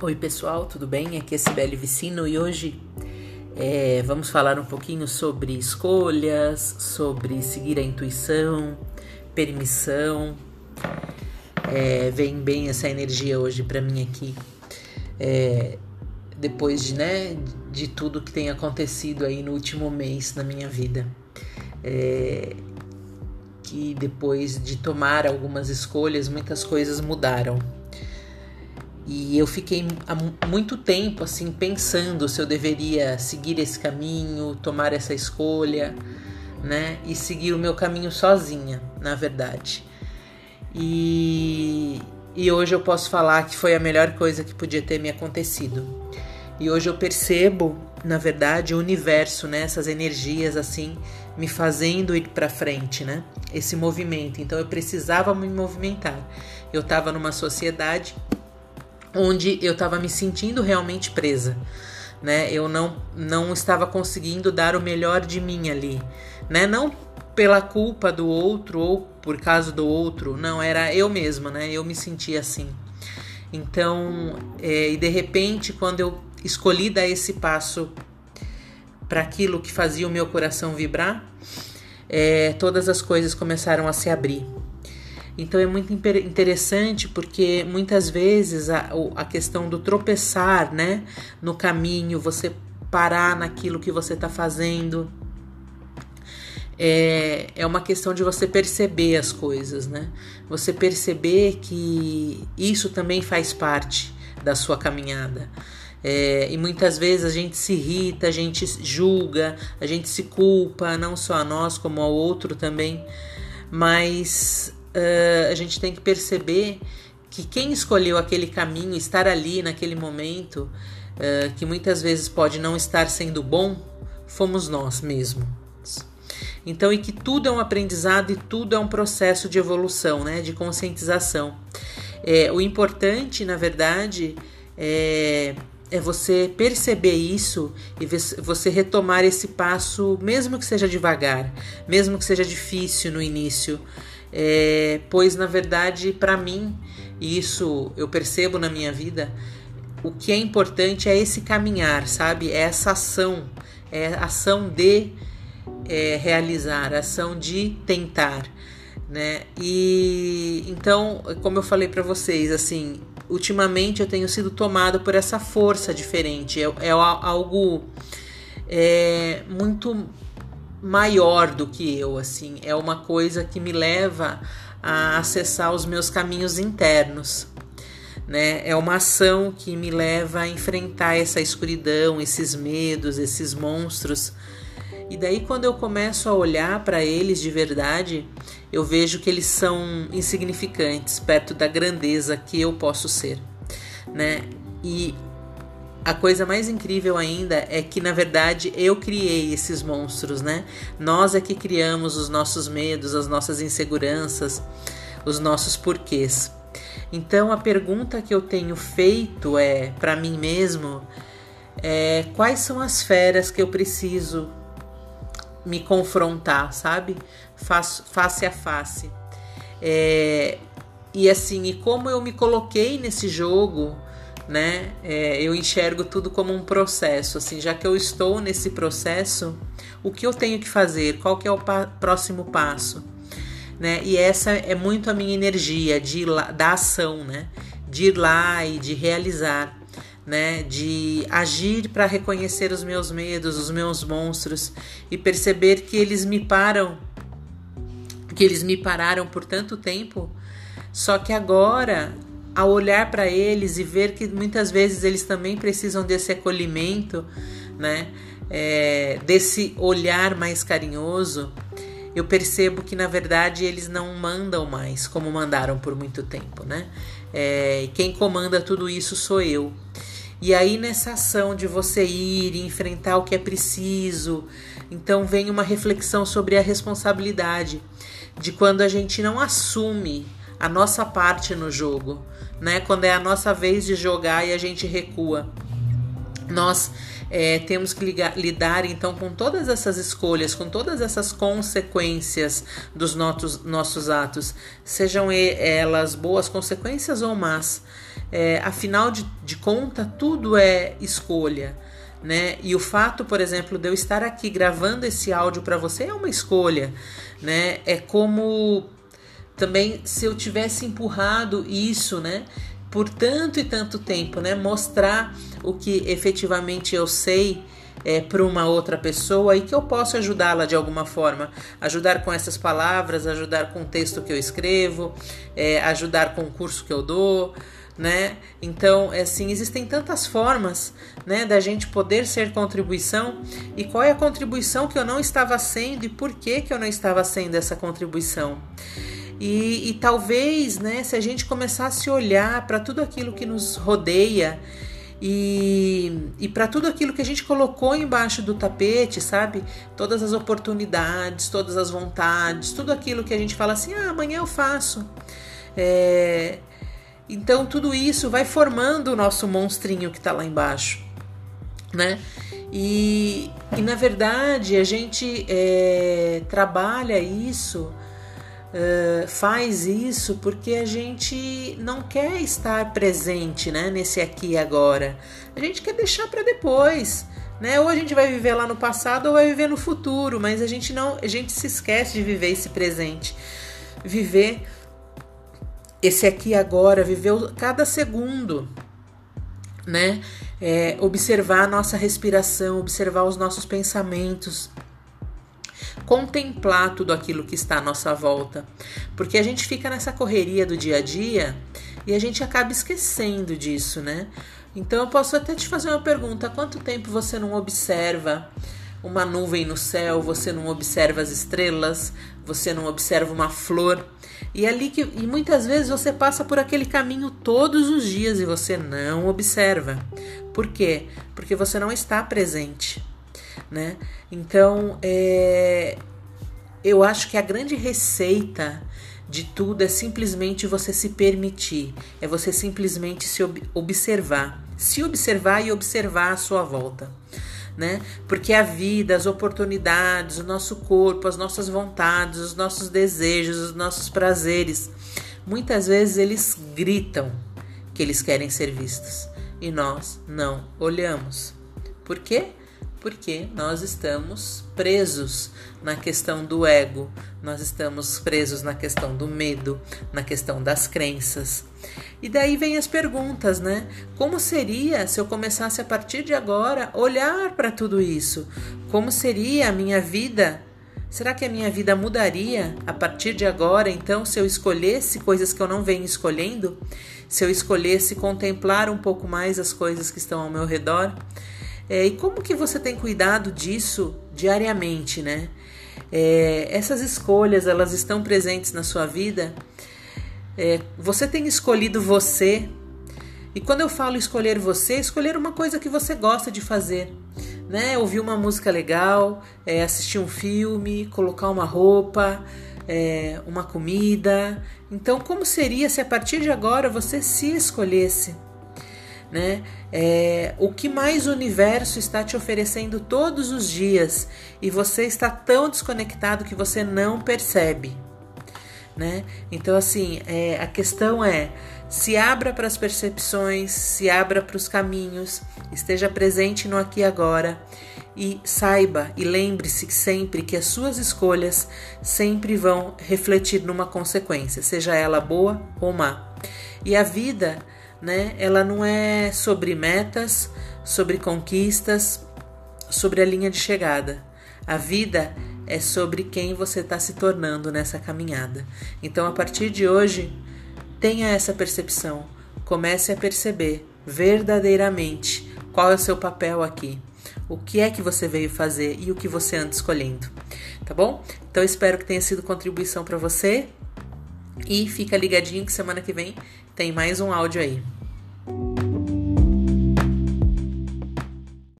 Oi pessoal, tudo bem? Aqui é Sibeli Vicino e hoje é, vamos falar um pouquinho sobre escolhas, sobre seguir a intuição, permissão. É, vem bem essa energia hoje para mim aqui, é, depois de, né, de tudo que tem acontecido aí no último mês na minha vida. É, que depois de tomar algumas escolhas, muitas coisas mudaram. E eu fiquei há muito tempo assim pensando se eu deveria seguir esse caminho, tomar essa escolha, né? E seguir o meu caminho sozinha, na verdade. E, e hoje eu posso falar que foi a melhor coisa que podia ter me acontecido. E hoje eu percebo, na verdade, o universo, né? Essas energias assim me fazendo ir para frente, né? Esse movimento. Então eu precisava me movimentar. Eu estava numa sociedade onde eu estava me sentindo realmente presa, né? Eu não não estava conseguindo dar o melhor de mim ali, né? Não pela culpa do outro ou por causa do outro, não era eu mesma, né? Eu me sentia assim. Então, é, e de repente, quando eu escolhi dar esse passo para aquilo que fazia o meu coração vibrar, é, todas as coisas começaram a se abrir. Então é muito interessante porque muitas vezes a, a questão do tropeçar né, no caminho, você parar naquilo que você está fazendo, é, é uma questão de você perceber as coisas, né? Você perceber que isso também faz parte da sua caminhada. É, e muitas vezes a gente se irrita, a gente julga, a gente se culpa, não só a nós, como ao outro também. Mas uh, a gente tem que perceber que quem escolheu aquele caminho, estar ali naquele momento, uh, que muitas vezes pode não estar sendo bom, fomos nós mesmos. Então, e que tudo é um aprendizado e tudo é um processo de evolução, né, de conscientização. É, o importante, na verdade, é, é você perceber isso e você retomar esse passo, mesmo que seja devagar, mesmo que seja difícil no início, é, pois na verdade, para mim, e isso eu percebo na minha vida, o que é importante é esse caminhar, sabe? É essa ação, é ação de é, realizar, ação de tentar, né? E então, como eu falei para vocês, assim, ultimamente eu tenho sido tomado por essa força diferente, é, é algo é, muito maior do que eu, assim, é uma coisa que me leva a acessar os meus caminhos internos. Né? É uma ação que me leva a enfrentar essa escuridão, esses medos, esses monstros. E daí, quando eu começo a olhar para eles de verdade, eu vejo que eles são insignificantes perto da grandeza que eu posso ser, né? E a coisa mais incrível ainda é que, na verdade, eu criei esses monstros, né? Nós é que criamos os nossos medos, as nossas inseguranças, os nossos porquês. Então, a pergunta que eu tenho feito é para mim mesmo é quais são as feras que eu preciso me confrontar, sabe? Face, a face. É, e assim, e como eu me coloquei nesse jogo né? É, eu enxergo tudo como um processo, assim, já que eu estou nesse processo, o que eu tenho que fazer? Qual que é o pa próximo passo? Né? E essa é muito a minha energia de lá, da ação, né? De ir lá e de realizar, né? De agir para reconhecer os meus medos, os meus monstros e perceber que eles me param, que eles me pararam por tanto tempo, só que agora a olhar para eles e ver que muitas vezes eles também precisam desse acolhimento, né? É, desse olhar mais carinhoso, eu percebo que na verdade eles não mandam mais como mandaram por muito tempo, né? É, quem comanda tudo isso sou eu. E aí nessa ação de você ir e enfrentar o que é preciso, então vem uma reflexão sobre a responsabilidade de quando a gente não assume a nossa parte no jogo, né? Quando é a nossa vez de jogar e a gente recua. nós é, temos que ligar, lidar então com todas essas escolhas, com todas essas consequências dos nossos, nossos atos, sejam elas boas consequências ou más. É, afinal de, de conta, tudo é escolha. Né? E o fato, por exemplo, de eu estar aqui gravando esse áudio para você é uma escolha, né? É como também se eu tivesse empurrado isso, né? por tanto e tanto tempo, né? Mostrar o que efetivamente eu sei é, para uma outra pessoa e que eu posso ajudá-la de alguma forma. Ajudar com essas palavras, ajudar com o texto que eu escrevo, é, ajudar com o curso que eu dou. Né? Então, é assim, existem tantas formas, né, da gente poder ser contribuição. E qual é a contribuição que eu não estava sendo e por que que eu não estava sendo essa contribuição? E, e talvez, né, se a gente começasse a olhar para tudo aquilo que nos rodeia e, e para tudo aquilo que a gente colocou embaixo do tapete, sabe? Todas as oportunidades, todas as vontades, tudo aquilo que a gente fala assim, ah, amanhã eu faço. É, então tudo isso vai formando o nosso monstrinho que está lá embaixo, né? E, e na verdade a gente é, trabalha isso Uh, faz isso porque a gente não quer estar presente né, nesse aqui e agora. A gente quer deixar para depois. Né? Ou a gente vai viver lá no passado ou vai viver no futuro, mas a gente não, a gente se esquece de viver esse presente. Viver esse aqui agora, viver cada segundo, né? É, observar a nossa respiração, observar os nossos pensamentos, contemplar tudo aquilo que está à nossa volta. Porque a gente fica nessa correria do dia a dia e a gente acaba esquecendo disso, né? Então eu posso até te fazer uma pergunta: quanto tempo você não observa uma nuvem no céu, você não observa as estrelas, você não observa uma flor? E ali que e muitas vezes você passa por aquele caminho todos os dias e você não observa. Por quê? Porque você não está presente né? Então, é, eu acho que a grande receita de tudo é simplesmente você se permitir, é você simplesmente se ob observar, se observar e observar a sua volta. Né? Porque a vida, as oportunidades, o nosso corpo, as nossas vontades, os nossos desejos, os nossos prazeres, muitas vezes eles gritam que eles querem ser vistos e nós não olhamos. Por quê? Porque nós estamos presos na questão do ego, nós estamos presos na questão do medo, na questão das crenças. E daí vem as perguntas, né? Como seria se eu começasse a partir de agora olhar para tudo isso? Como seria a minha vida? Será que a minha vida mudaria a partir de agora, então, se eu escolhesse coisas que eu não venho escolhendo? Se eu escolhesse contemplar um pouco mais as coisas que estão ao meu redor? É, e como que você tem cuidado disso diariamente, né? É, essas escolhas, elas estão presentes na sua vida? É, você tem escolhido você? E quando eu falo escolher você, escolher uma coisa que você gosta de fazer, né? Ouvir uma música legal, é, assistir um filme, colocar uma roupa, é, uma comida. Então, como seria se a partir de agora você se escolhesse? Né? É, o que mais o universo está te oferecendo todos os dias e você está tão desconectado que você não percebe, né? Então, assim, é, a questão é se abra para as percepções, se abra para os caminhos, esteja presente no aqui e agora e saiba e lembre-se sempre que as suas escolhas sempre vão refletir numa consequência, seja ela boa ou má. E a vida né? Ela não é sobre metas, sobre conquistas, sobre a linha de chegada. A vida é sobre quem você está se tornando nessa caminhada. Então, a partir de hoje, tenha essa percepção. Comece a perceber verdadeiramente qual é o seu papel aqui. O que é que você veio fazer e o que você anda escolhendo, tá bom? Então espero que tenha sido contribuição para você e fica ligadinho que semana que vem tem mais um áudio aí.